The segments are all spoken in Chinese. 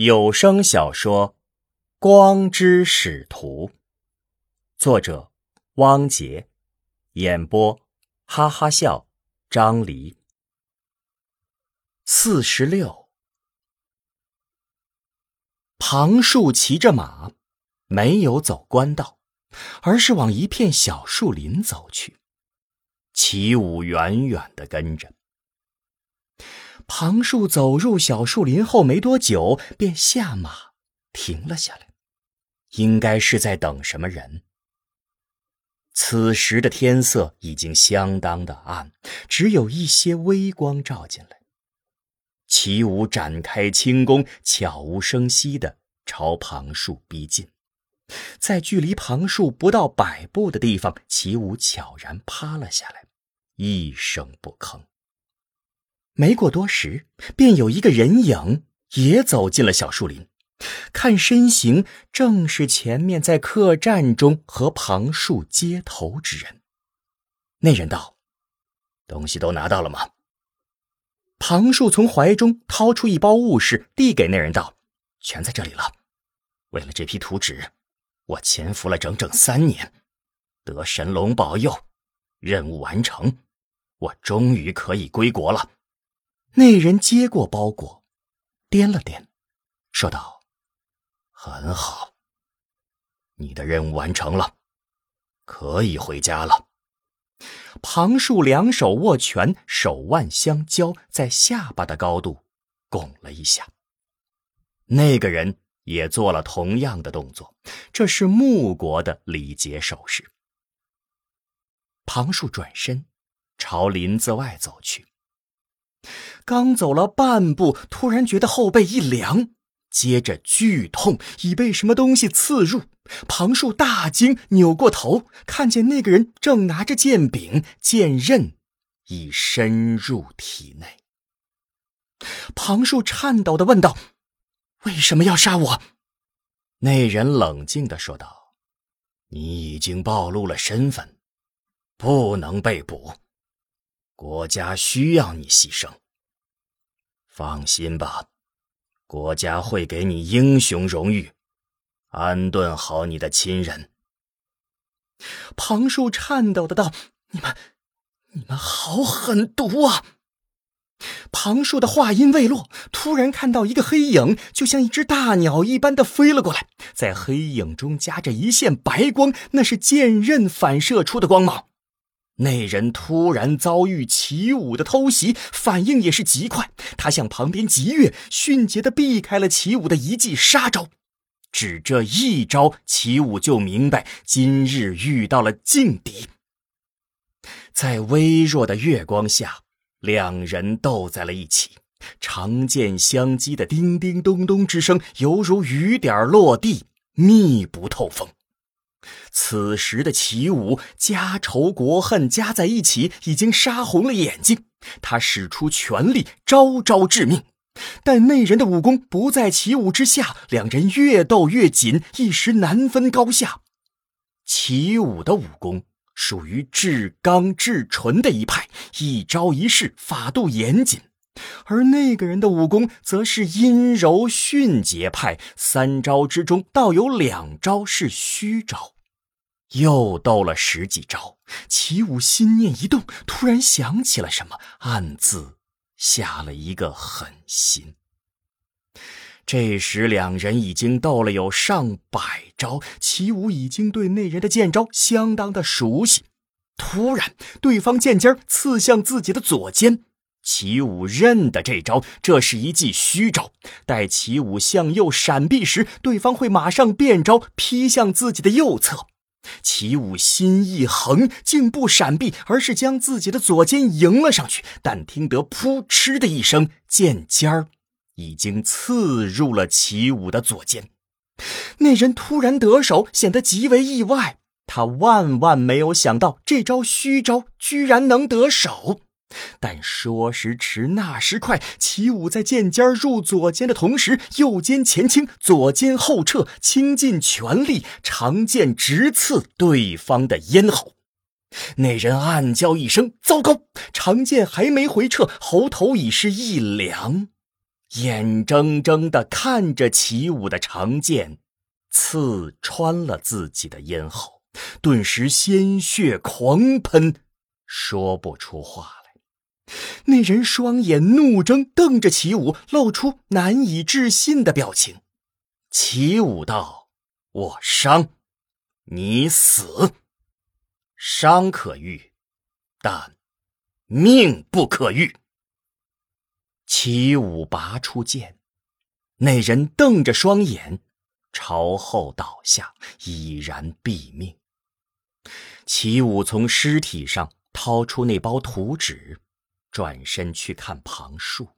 有声小说《光之使徒》，作者汪杰，演播哈哈笑张黎。四十六，庞树骑着马，没有走官道，而是往一片小树林走去。齐武远远的跟着。庞树走入小树林后没多久，便下马停了下来，应该是在等什么人。此时的天色已经相当的暗，只有一些微光照进来。齐武展开轻功，悄无声息地朝庞树逼近。在距离庞树不到百步的地方，齐武悄然趴了下来，一声不吭。没过多时，便有一个人影也走进了小树林。看身形，正是前面在客栈中和庞树接头之人。那人道：“东西都拿到了吗？”庞树从怀中掏出一包物事，递给那人道：“全在这里了。为了这批图纸，我潜伏了整整三年，得神龙保佑，任务完成，我终于可以归国了。”那人接过包裹，掂了掂，说道：“很好，你的任务完成了，可以回家了。”庞树两手握拳，手腕相交，在下巴的高度拱了一下。那个人也做了同样的动作，这是穆国的礼节手势。庞树转身，朝林子外走去。刚走了半步，突然觉得后背一凉，接着剧痛，已被什么东西刺入。庞树大惊，扭过头，看见那个人正拿着剑柄，剑刃已深入体内。庞树颤抖的问道：“为什么要杀我？”那人冷静的说道：“你已经暴露了身份，不能被捕。”国家需要你牺牲。放心吧，国家会给你英雄荣誉，安顿好你的亲人。庞树颤抖的道：“你们，你们好狠毒啊！”庞树的话音未落，突然看到一个黑影，就像一只大鸟一般的飞了过来，在黑影中夹着一线白光，那是剑刃反射出的光芒。那人突然遭遇齐武的偷袭，反应也是极快。他向旁边急跃，迅捷的避开了齐武的一记杀招。只这一招，齐武就明白今日遇到了劲敌。在微弱的月光下，两人斗在了一起，长剑相击的叮叮咚咚之声，犹如雨点落地，密不透风。此时的齐武家仇国恨加在一起，已经杀红了眼睛。他使出全力，招招致命。但那人的武功不在齐武之下，两人越斗越紧，一时难分高下。齐武的武功属于至刚至纯的一派，一招一式法度严谨；而那个人的武功则是阴柔迅捷派，三招之中倒有两招是虚招。又斗了十几招，齐武心念一动，突然想起了什么，暗自下了一个狠心。这时两人已经斗了有上百招，齐武已经对那人的剑招相当的熟悉。突然，对方剑尖刺向自己的左肩，齐武认得这招，这是一记虚招。待齐武向右闪避时，对方会马上变招，劈向自己的右侧。齐武心一横，竟不闪避，而是将自己的左肩迎了上去。但听得“噗嗤”的一声，剑尖儿已经刺入了齐武的左肩。那人突然得手，显得极为意外。他万万没有想到，这招虚招居然能得手。但说时迟，那时快，齐武在剑尖入左肩的同时，右肩前倾，左肩后撤，倾尽全力，长剑直刺对方的咽喉。那人暗叫一声：“糟糕！”长剑还没回撤，喉头已是一凉，眼睁睁的看着齐武的长剑刺穿了自己的咽喉，顿时鲜血狂喷，说不出话。那人双眼怒睁，瞪着齐武，露出难以置信的表情。齐武道：“我伤，你死。伤可愈，但命不可愈。”齐武拔出剑，那人瞪着双眼，朝后倒下，已然毙命。齐武从尸体上掏出那包图纸，转身去看庞树。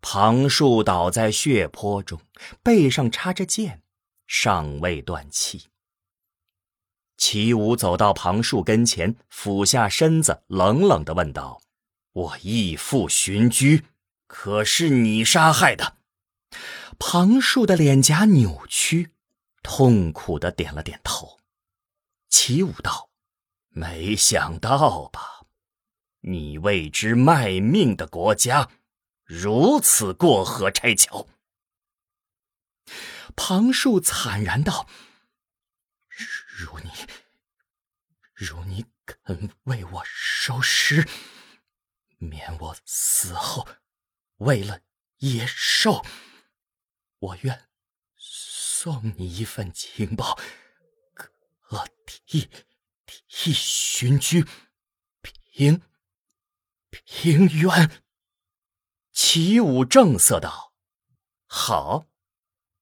庞树倒在血泊中，背上插着剑，尚未断气。齐武走到庞树跟前，俯下身子，冷冷的问道：“我义父寻居。”可是你杀害的，庞树的脸颊扭曲，痛苦的点了点头。齐武道：“没想到吧？你为之卖命的国家，如此过河拆桥。”庞树惨然道：“如你，如你肯为我收尸，免我死后。”为了野兽，我愿送你一份情报，可替替寻居平平原。齐武正色道：“好，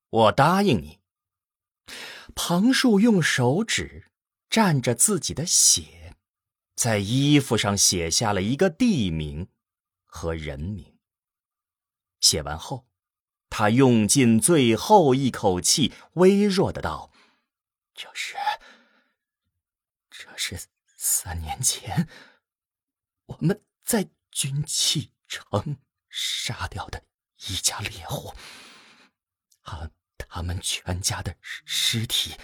我答应你。”庞树用手指蘸着自己的血，在衣服上写下了一个地名和人名。写完后，他用尽最后一口气，微弱的道：“这是，这是三年前我们在军器城杀掉的一家猎户，他他们全家的尸体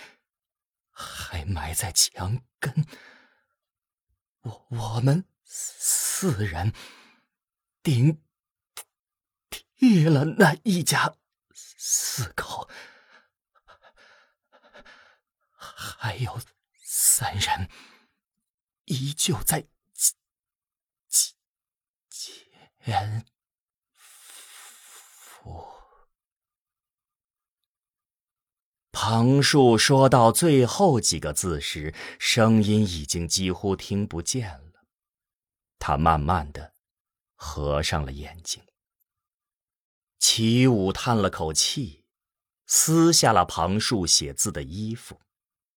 还埋在墙根。我我们四人顶。”替了那一家四口，还有三人依旧在监府。庞树说到最后几个字时，声音已经几乎听不见了。他慢慢的合上了眼睛。齐武叹了口气，撕下了庞树写字的衣服，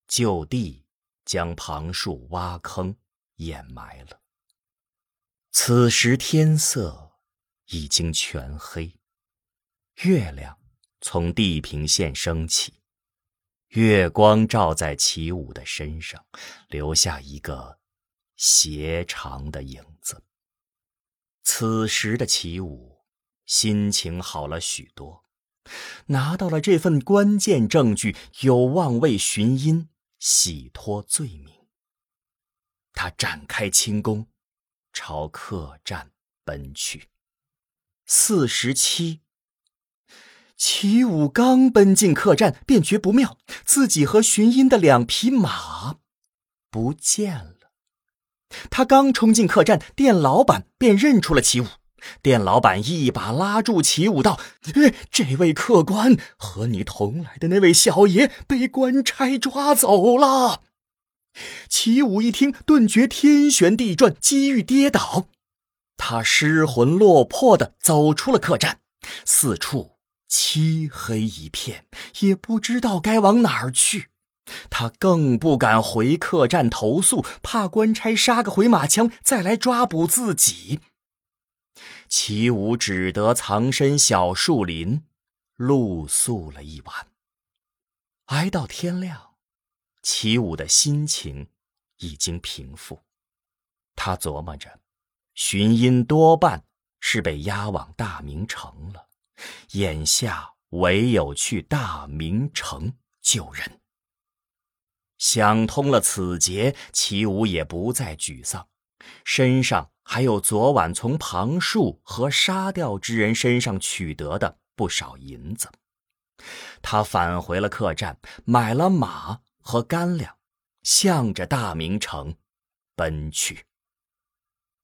就地将庞树挖坑掩埋了。此时天色已经全黑，月亮从地平线升起，月光照在齐武的身上，留下一个斜长的影子。此时的齐武。心情好了许多，拿到了这份关键证据，有望为寻音洗脱罪名。他展开轻功，朝客栈奔去。四十七，齐武刚奔进客栈，便觉不妙，自己和寻音的两匹马不见了。他刚冲进客栈，店老板便认出了齐武。店老板一把拉住齐武道：“这位客官和你同来的那位小爷被官差抓走了。”齐武一听，顿觉天旋地转，机遇跌倒，他失魂落魄的走出了客栈，四处漆黑一片，也不知道该往哪儿去。他更不敢回客栈投诉，怕官差杀个回马枪，再来抓捕自己。齐武只得藏身小树林，露宿了一晚。挨到天亮，齐武的心情已经平复。他琢磨着，寻音多半是被押往大明城了，眼下唯有去大明城救人。想通了此劫，齐武也不再沮丧，身上。还有昨晚从旁树和杀掉之人身上取得的不少银子。他返回了客栈，买了马和干粮，向着大明城奔去。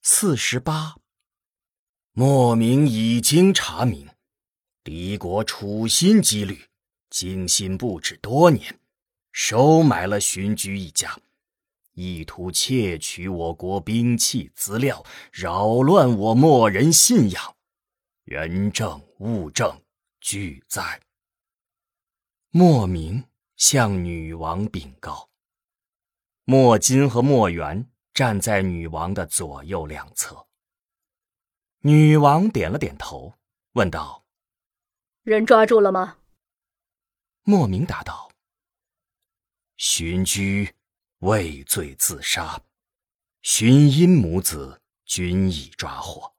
四十八，莫名已经查明，敌国处心积虑、精心布置多年，收买了荀居一家，意图窃取我国兵器资料，扰乱我莫人信仰。人证物证俱在。莫名向女王禀告。莫金和莫元站在女王的左右两侧。女王点了点头，问道：“人抓住了吗？”莫名答道：“荀居畏罪自杀，荀音母子均已抓获，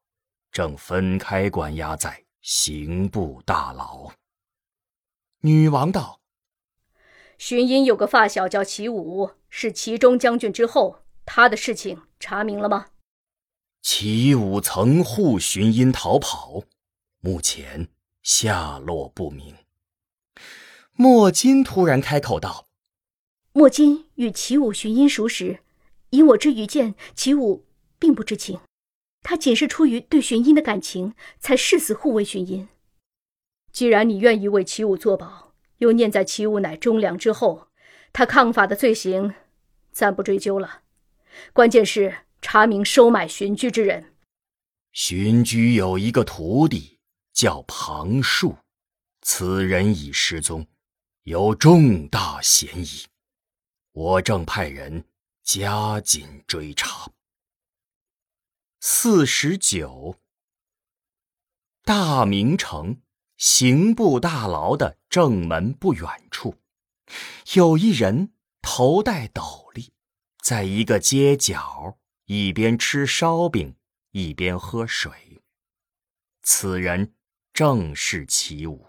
正分开关押在刑部大牢。”女王道：“荀音有个发小叫齐武，是齐中将军之后，他的事情查明了吗？”齐武曾护荀音逃跑，目前下落不明。莫金突然开口道：“莫金与齐武、荀音熟识，以我之愚见，齐武并不知情，他仅是出于对荀音的感情，才誓死护卫荀音。”既然你愿意为齐武作保，又念在齐武乃忠良之后，他抗法的罪行，暂不追究了。关键是查明收买荀居之人。荀居有一个徒弟叫庞树，此人已失踪，有重大嫌疑。我正派人加紧追查。四十九，大明城。刑部大牢的正门不远处，有一人头戴斗笠，在一个街角一边吃烧饼一边喝水。此人正是齐武。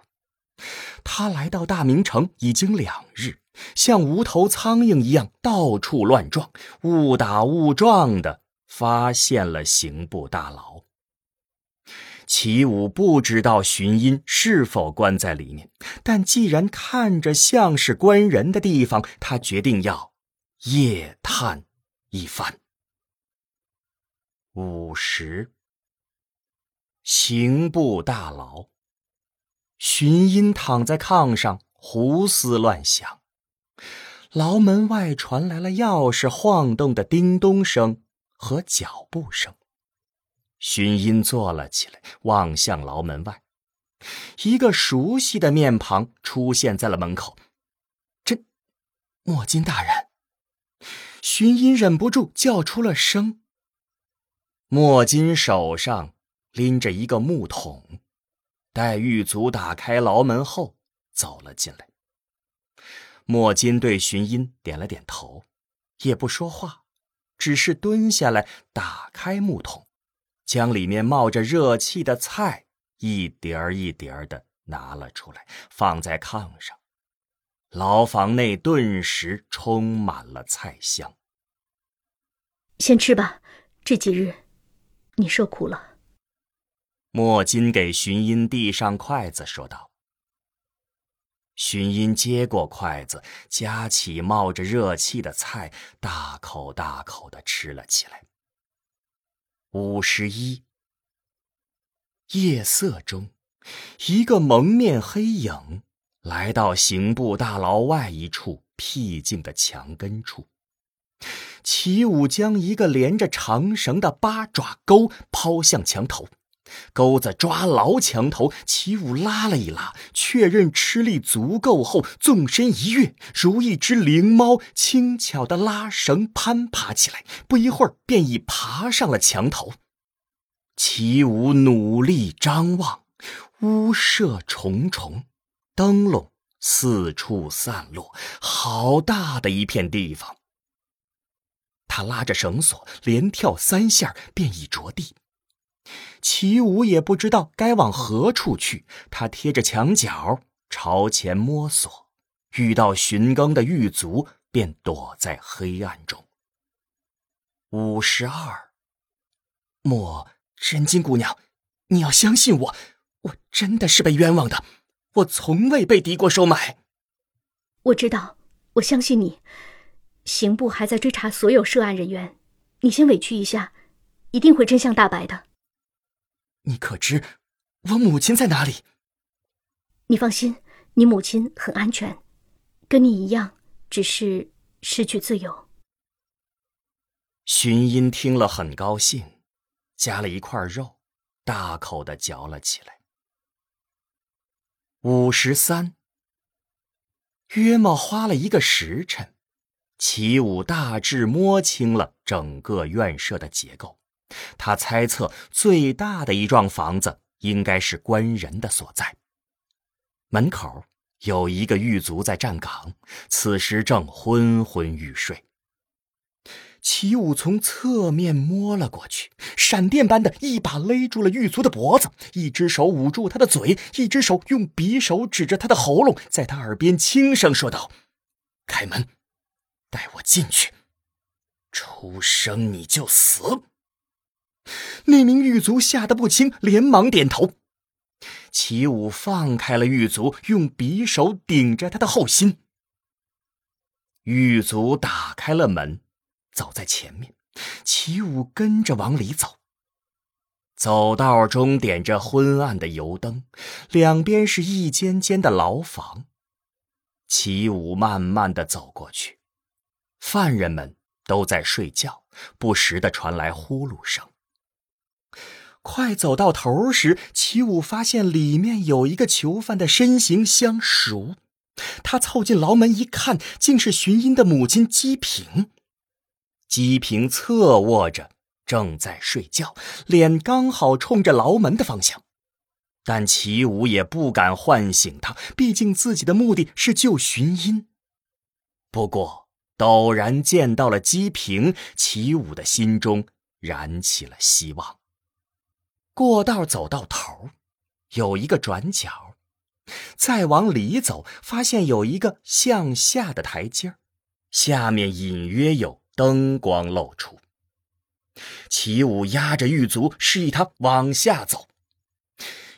他来到大明城已经两日，像无头苍蝇一样到处乱撞，误打误撞的发现了刑部大牢。齐武不知道荀音是否关在里面，但既然看着像是关人的地方，他决定要夜探一番。午时，刑部大牢，荀音躺在炕上胡思乱想，牢门外传来了钥匙晃动的叮咚声和脚步声。荀音坐了起来，望向牢门外，一个熟悉的面庞出现在了门口。这，莫金大人。荀音忍不住叫出了声。莫金手上拎着一个木桶，待狱卒打开牢门后，走了进来。莫金对荀音点了点头，也不说话，只是蹲下来打开木桶。将里面冒着热气的菜一碟儿一碟儿的拿了出来，放在炕上。牢房内顿时充满了菜香。先吃吧，这几日你受苦了。莫金给荀音递上筷子，说道。荀音接过筷子，夹起冒着热气的菜，大口大口的吃了起来。五十一。夜色中，一个蒙面黑影来到刑部大牢外一处僻静的墙根处。齐武将一个连着长绳的八爪钩抛向墙头。钩子抓牢墙头，齐武拉了一拉，确认吃力足够后，纵身一跃，如一只灵猫，轻巧的拉绳攀爬起来，不一会儿便已爬上了墙头。齐武努力张望，屋舍重重，灯笼四处散落，好大的一片地方。他拉着绳索，连跳三下，便已着地。齐武也不知道该往何处去，他贴着墙角朝前摸索，遇到巡更的狱卒，便躲在黑暗中。五十二，莫真金姑娘，你要相信我，我真的是被冤枉的，我从未被敌国收买。我知道，我相信你。刑部还在追查所有涉案人员，你先委屈一下，一定会真相大白的。你可知我母亲在哪里？你放心，你母亲很安全，跟你一样，只是失去自由。荀音听了很高兴，夹了一块肉，大口的嚼了起来。五十三，约莫花了一个时辰。齐武大致摸清了整个院舍的结构，他猜测最大的一幢房子应该是官人的所在。门口有一个狱卒在站岗，此时正昏昏欲睡。齐武从侧面摸了过去，闪电般的一把勒住了狱卒的脖子，一只手捂住他的嘴，一只手用匕首指着他的喉咙，在他耳边轻声说道：“开门。”带我进去，出生你就死。那名狱卒吓得不轻，连忙点头。齐武放开了狱卒，用匕首顶着他的后心。狱卒打开了门，走在前面，齐武跟着往里走。走道中点着昏暗的油灯，两边是一间间的牢房。齐武慢慢的走过去。犯人们都在睡觉，不时的传来呼噜声。快走到头时，齐武发现里面有一个囚犯的身形相熟。他凑近牢门一看，竟是荀音的母亲姬平。姬平侧卧着，正在睡觉，脸刚好冲着牢门的方向。但齐武也不敢唤醒他，毕竟自己的目的是救荀音。不过。陡然见到了姬平，齐武的心中燃起了希望。过道走到头，有一个转角，再往里走，发现有一个向下的台阶下面隐约有灯光露出。齐武压着狱卒，示意他往下走。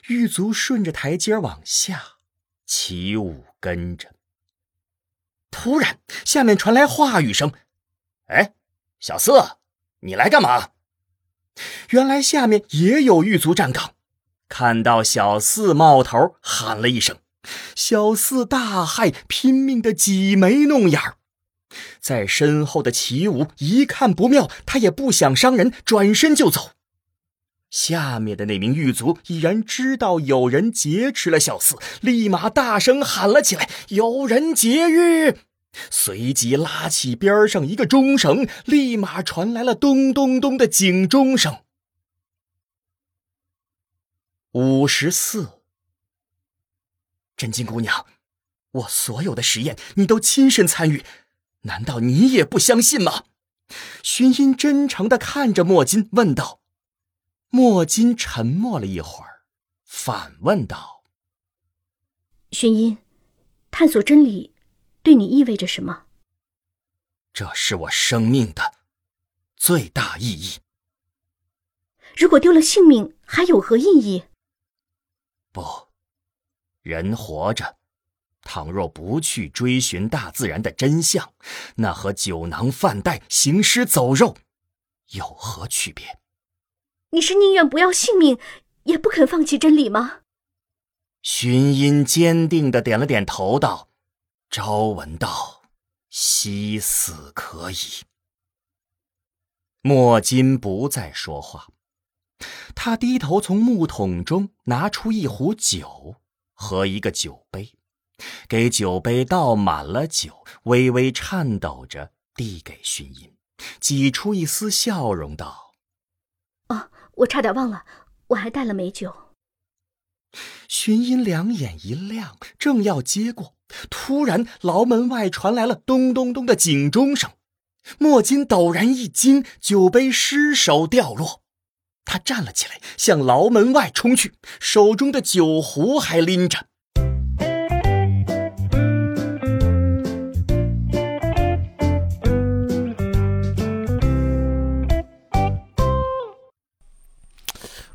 狱卒顺着台阶往下，齐武跟着。突然，下面传来话语声：“哎，小四，你来干嘛？”原来下面也有狱卒站岗，看到小四冒头，喊了一声。小四大骇，拼命的挤眉弄眼儿。在身后的齐武一看不妙，他也不想伤人，转身就走。下面的那名狱卒已然知道有人劫持了小四，立马大声喊了起来：“有人劫狱！”随即拉起边上一个钟绳，立马传来了咚咚咚的警钟声。五十四，真金姑娘，我所有的实验你都亲身参与，难道你也不相信吗？荀音真诚的看着莫金，问道。莫金沉默了一会儿，反问道：“荀音，探索真理。”对你意味着什么？这是我生命的最大意义。如果丢了性命，还有何意义？不，人活着，倘若不去追寻大自然的真相，那和酒囊饭袋、行尸走肉有何区别？你是宁愿不要性命，也不肯放弃真理吗？寻音坚定的点了点头，道。朝闻道：“夕死可矣。”莫金不再说话，他低头从木桶中拿出一壶酒和一个酒杯，给酒杯倒满了酒，微微颤抖着递给薰音，挤出一丝笑容道：“哦，我差点忘了，我还带了美酒。”薰音两眼一亮，正要接过。突然，牢门外传来了咚咚咚的警钟声。莫金陡然一惊，酒杯失手掉落。他站了起来，向牢门外冲去，手中的酒壶还拎着。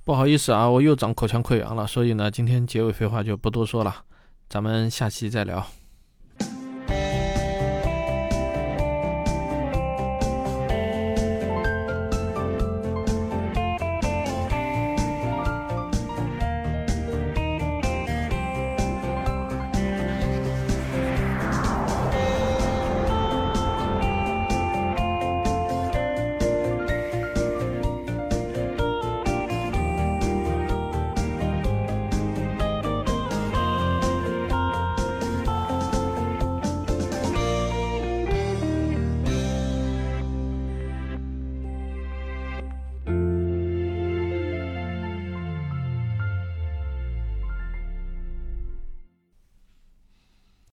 不好意思啊，我又长口腔溃疡了，所以呢，今天结尾废话就不多说了，咱们下期再聊。